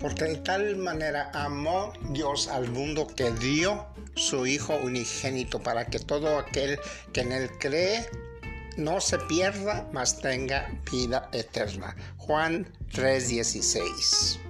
Porque de tal manera amó Dios al mundo que dio su Hijo unigénito para que todo aquel que en él cree no se pierda, mas tenga vida eterna. Juan 3:16